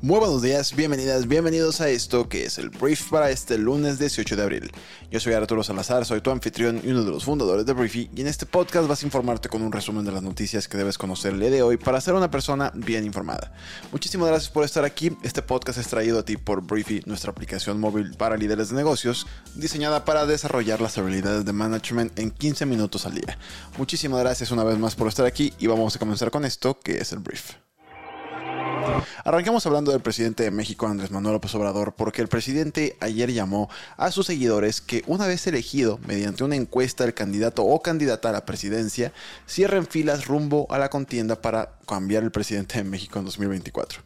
Muy buenos días, bienvenidas, bienvenidos a esto que es el brief para este lunes 18 de abril. Yo soy Arturo Salazar, soy tu anfitrión y uno de los fundadores de Briefy y en este podcast vas a informarte con un resumen de las noticias que debes conocer el día de hoy para ser una persona bien informada. Muchísimas gracias por estar aquí, este podcast es traído a ti por Briefy, nuestra aplicación móvil para líderes de negocios, diseñada para desarrollar las habilidades de management en 15 minutos al día. Muchísimas gracias una vez más por estar aquí y vamos a comenzar con esto que es el brief. Arranquemos hablando del presidente de México, Andrés Manuel López Obrador, porque el presidente ayer llamó a sus seguidores que una vez elegido mediante una encuesta el candidato o candidata a la presidencia, cierren filas rumbo a la contienda para cambiar el presidente de México en 2024.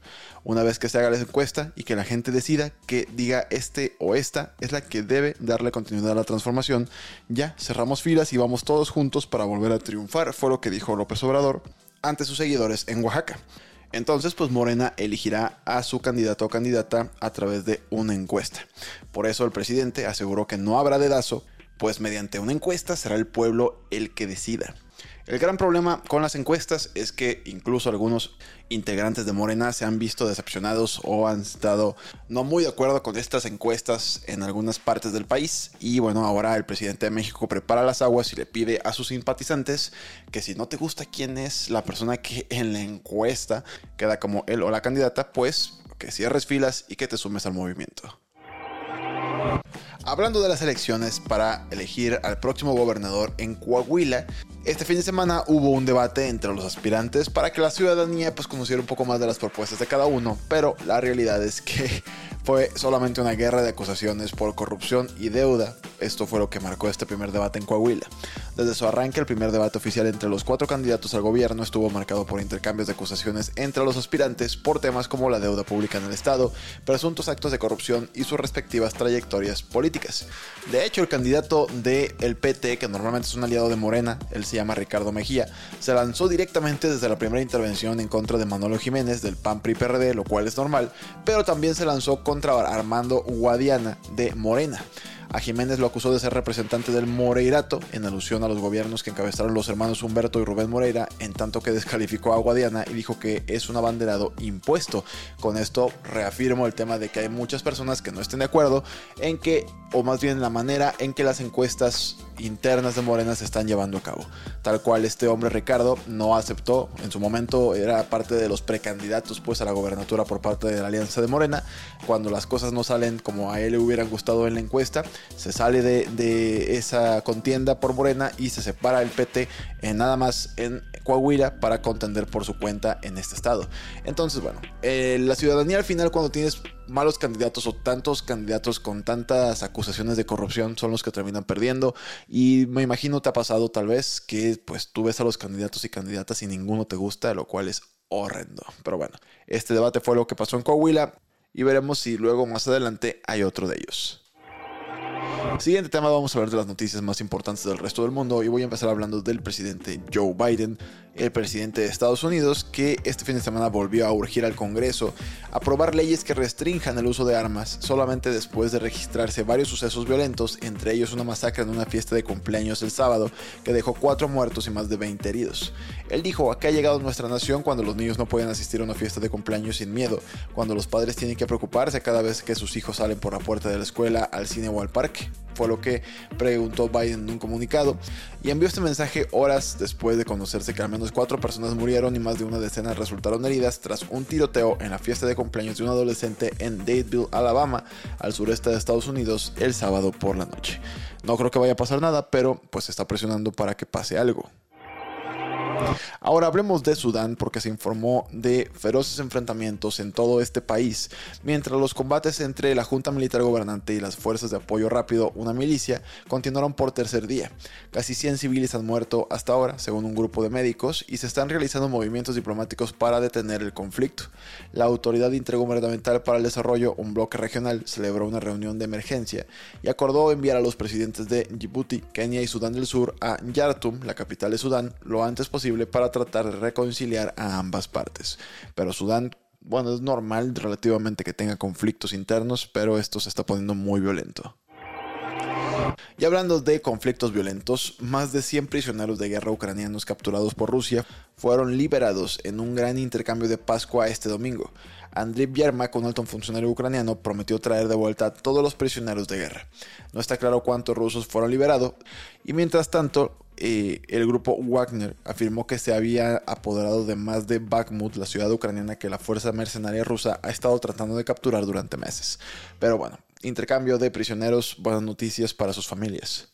Una vez que se haga la encuesta y que la gente decida que diga este o esta es la que debe darle continuidad a la transformación, ya cerramos filas y vamos todos juntos para volver a triunfar, fue lo que dijo López Obrador ante sus seguidores en Oaxaca. Entonces, pues Morena elegirá a su candidato o candidata a través de una encuesta. Por eso el presidente aseguró que no habrá dedazo, pues mediante una encuesta será el pueblo el que decida. El gran problema con las encuestas es que incluso algunos integrantes de Morena se han visto decepcionados o han estado no muy de acuerdo con estas encuestas en algunas partes del país. Y bueno, ahora el presidente de México prepara las aguas y le pide a sus simpatizantes que si no te gusta quién es la persona que en la encuesta queda como él o la candidata, pues que cierres filas y que te sumes al movimiento. Hablando de las elecciones para elegir al próximo gobernador en Coahuila, este fin de semana hubo un debate entre los aspirantes para que la ciudadanía pues conociera un poco más de las propuestas de cada uno, pero la realidad es que fue solamente una guerra de acusaciones por corrupción y deuda. Esto fue lo que marcó este primer debate en Coahuila. Desde su arranque, el primer debate oficial entre los cuatro candidatos al gobierno estuvo marcado por intercambios de acusaciones entre los aspirantes por temas como la deuda pública en el Estado, presuntos actos de corrupción y sus respectivas trayectorias políticas. De hecho, el candidato del el PT, que normalmente es un aliado de Morena, él se llama Ricardo Mejía, se lanzó directamente desde la primera intervención en contra de Manolo Jiménez del PAN PRI PRD, lo cual es normal, pero también se lanzó contra Armando Guadiana de Morena. A Jiménez lo acusó de ser representante del Moreirato, en alusión a los gobiernos que encabezaron los hermanos Humberto y Rubén Moreira, en tanto que descalificó a Guadiana y dijo que es un abanderado impuesto. Con esto reafirmo el tema de que hay muchas personas que no estén de acuerdo en que, o más bien la manera en que las encuestas internas de Morena se están llevando a cabo. Tal cual este hombre Ricardo no aceptó, en su momento era parte de los precandidatos pues a la gobernatura por parte de la Alianza de Morena, cuando las cosas no salen como a él le hubieran gustado en la encuesta, se sale de, esa contienda por Morena y se separa el PT en nada más en Coahuila para contender por su cuenta en este estado. Entonces, bueno, eh, la ciudadanía al final cuando tienes malos candidatos o tantos candidatos con tantas acusaciones de corrupción son los que terminan perdiendo y me imagino te ha pasado tal vez que pues tú ves a los candidatos y candidatas y ninguno te gusta, lo cual es horrendo. Pero bueno, este debate fue lo que pasó en Coahuila y veremos si luego más adelante hay otro de ellos. Siguiente tema, vamos a hablar de las noticias más importantes del resto del mundo y voy a empezar hablando del presidente Joe Biden, el presidente de Estados Unidos, que este fin de semana volvió a urgir al Congreso a aprobar leyes que restrinjan el uso de armas solamente después de registrarse varios sucesos violentos, entre ellos una masacre en una fiesta de cumpleaños el sábado que dejó cuatro muertos y más de 20 heridos. Él dijo, acá ha llegado nuestra nación cuando los niños no pueden asistir a una fiesta de cumpleaños sin miedo, cuando los padres tienen que preocuparse cada vez que sus hijos salen por la puerta de la escuela, al cine o al parque fue lo que preguntó Biden en un comunicado, y envió este mensaje horas después de conocerse que cuatro personas murieron y más de una decena resultaron heridas tras un tiroteo en la fiesta de cumpleaños de un adolescente en Dadeville, Alabama, al sureste de Estados Unidos, el sábado por la noche. No creo que vaya a pasar nada, pero pues está presionando para que pase algo. Ahora hablemos de Sudán porque se informó de feroces enfrentamientos en todo este país, mientras los combates entre la Junta Militar Gobernante y las fuerzas de apoyo rápido, una milicia, continuaron por tercer día. Casi 100 civiles han muerto hasta ahora, según un grupo de médicos, y se están realizando movimientos diplomáticos para detener el conflicto. La Autoridad Intergubernamental para el Desarrollo, un bloque regional, celebró una reunión de emergencia y acordó enviar a los presidentes de Djibouti, Kenia y Sudán del Sur a Yartum, la capital de Sudán, lo antes posible para tratar de reconciliar a ambas partes. Pero Sudán, bueno, es normal relativamente que tenga conflictos internos, pero esto se está poniendo muy violento. Y hablando de conflictos violentos, más de 100 prisioneros de guerra ucranianos capturados por Rusia fueron liberados en un gran intercambio de Pascua este domingo. Andriy Yermak, un alto funcionario ucraniano, prometió traer de vuelta a todos los prisioneros de guerra. No está claro cuántos rusos fueron liberados y mientras tanto eh, el grupo Wagner afirmó que se había apoderado de más de Bakhmut, la ciudad ucraniana que la fuerza mercenaria rusa ha estado tratando de capturar durante meses. Pero bueno, intercambio de prisioneros, buenas noticias para sus familias.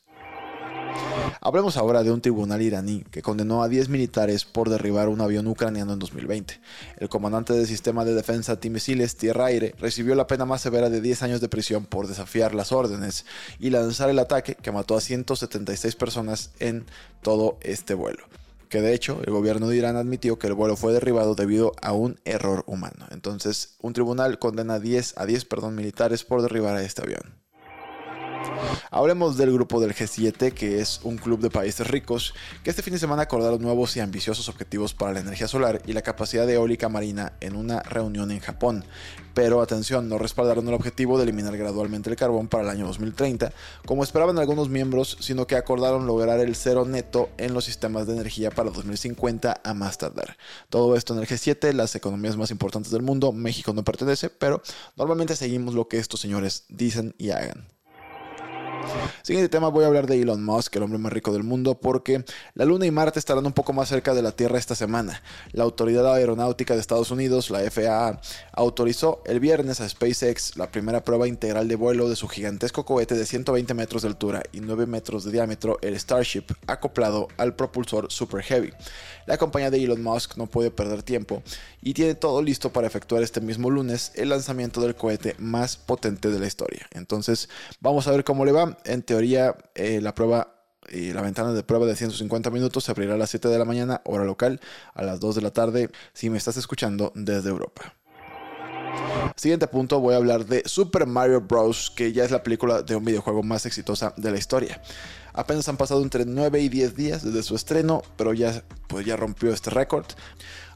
Hablemos ahora de un tribunal iraní que condenó a 10 militares por derribar un avión ucraniano en 2020. El comandante del sistema de defensa antimisiles tierra-aire recibió la pena más severa de 10 años de prisión por desafiar las órdenes y lanzar el ataque que mató a 176 personas en todo este vuelo que de hecho el gobierno de Irán admitió que el vuelo fue derribado debido a un error humano. Entonces, un tribunal condena a 10, a 10 perdón, militares por derribar a este avión. Hablemos del grupo del G7, que es un club de países ricos, que este fin de semana acordaron nuevos y ambiciosos objetivos para la energía solar y la capacidad eólica marina en una reunión en Japón. Pero atención, no respaldaron el objetivo de eliminar gradualmente el carbón para el año 2030, como esperaban algunos miembros, sino que acordaron lograr el cero neto en los sistemas de energía para 2050 a más tardar. Todo esto en el G7, las economías más importantes del mundo, México no pertenece, pero normalmente seguimos lo que estos señores dicen y hagan. Siguiente tema, voy a hablar de Elon Musk, el hombre más rico del mundo, porque la Luna y Marte estarán un poco más cerca de la Tierra esta semana. La Autoridad Aeronáutica de Estados Unidos, la FAA, autorizó el viernes a SpaceX la primera prueba integral de vuelo de su gigantesco cohete de 120 metros de altura y 9 metros de diámetro, el Starship, acoplado al propulsor Super Heavy. La compañía de Elon Musk no puede perder tiempo y tiene todo listo para efectuar este mismo lunes el lanzamiento del cohete más potente de la historia. Entonces, vamos a ver cómo le va. En teoría, eh, la prueba y la ventana de prueba de 150 minutos se abrirá a las 7 de la mañana, hora local, a las 2 de la tarde, si me estás escuchando desde Europa. Siguiente punto, voy a hablar de Super Mario Bros., que ya es la película de un videojuego más exitosa de la historia. Apenas han pasado entre 9 y 10 días desde su estreno, pero ya, pues ya rompió este récord.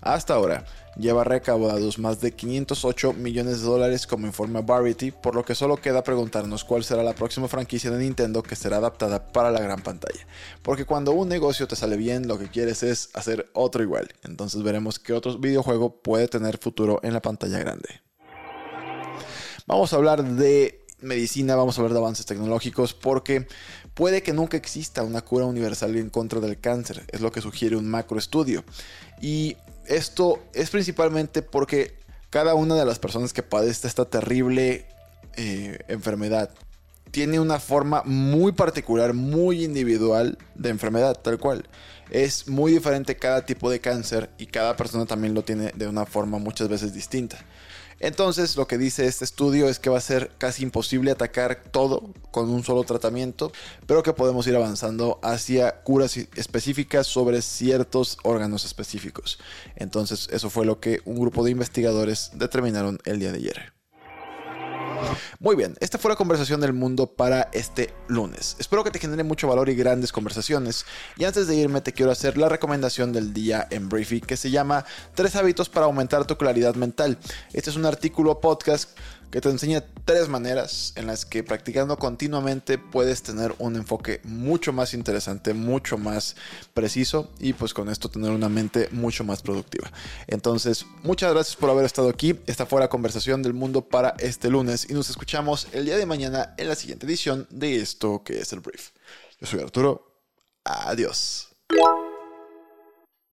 Hasta ahora, lleva recaudados más de 508 millones de dólares como informa Variety, por lo que solo queda preguntarnos cuál será la próxima franquicia de Nintendo que será adaptada para la gran pantalla. Porque cuando un negocio te sale bien, lo que quieres es hacer otro igual. Entonces veremos qué otro videojuego puede tener futuro en la pantalla grande. Vamos a hablar de medicina, vamos a hablar de avances tecnológicos, porque puede que nunca exista una cura universal en contra del cáncer, es lo que sugiere un macro estudio. Y esto es principalmente porque cada una de las personas que padece esta terrible eh, enfermedad tiene una forma muy particular, muy individual de enfermedad, tal cual. Es muy diferente cada tipo de cáncer y cada persona también lo tiene de una forma muchas veces distinta. Entonces, lo que dice este estudio es que va a ser casi imposible atacar todo con un solo tratamiento, pero que podemos ir avanzando hacia curas específicas sobre ciertos órganos específicos. Entonces, eso fue lo que un grupo de investigadores determinaron el día de ayer. Muy bien, esta fue la conversación del mundo para este lunes. Espero que te genere mucho valor y grandes conversaciones. Y antes de irme te quiero hacer la recomendación del día en Briefy que se llama Tres hábitos para aumentar tu claridad mental. Este es un artículo podcast que te enseña tres maneras en las que practicando continuamente puedes tener un enfoque mucho más interesante, mucho más preciso y pues con esto tener una mente mucho más productiva. Entonces, muchas gracias por haber estado aquí. Esta fue la conversación del mundo para este lunes y nos el día de mañana en la siguiente edición de esto que es el brief. Yo soy Arturo. Adiós.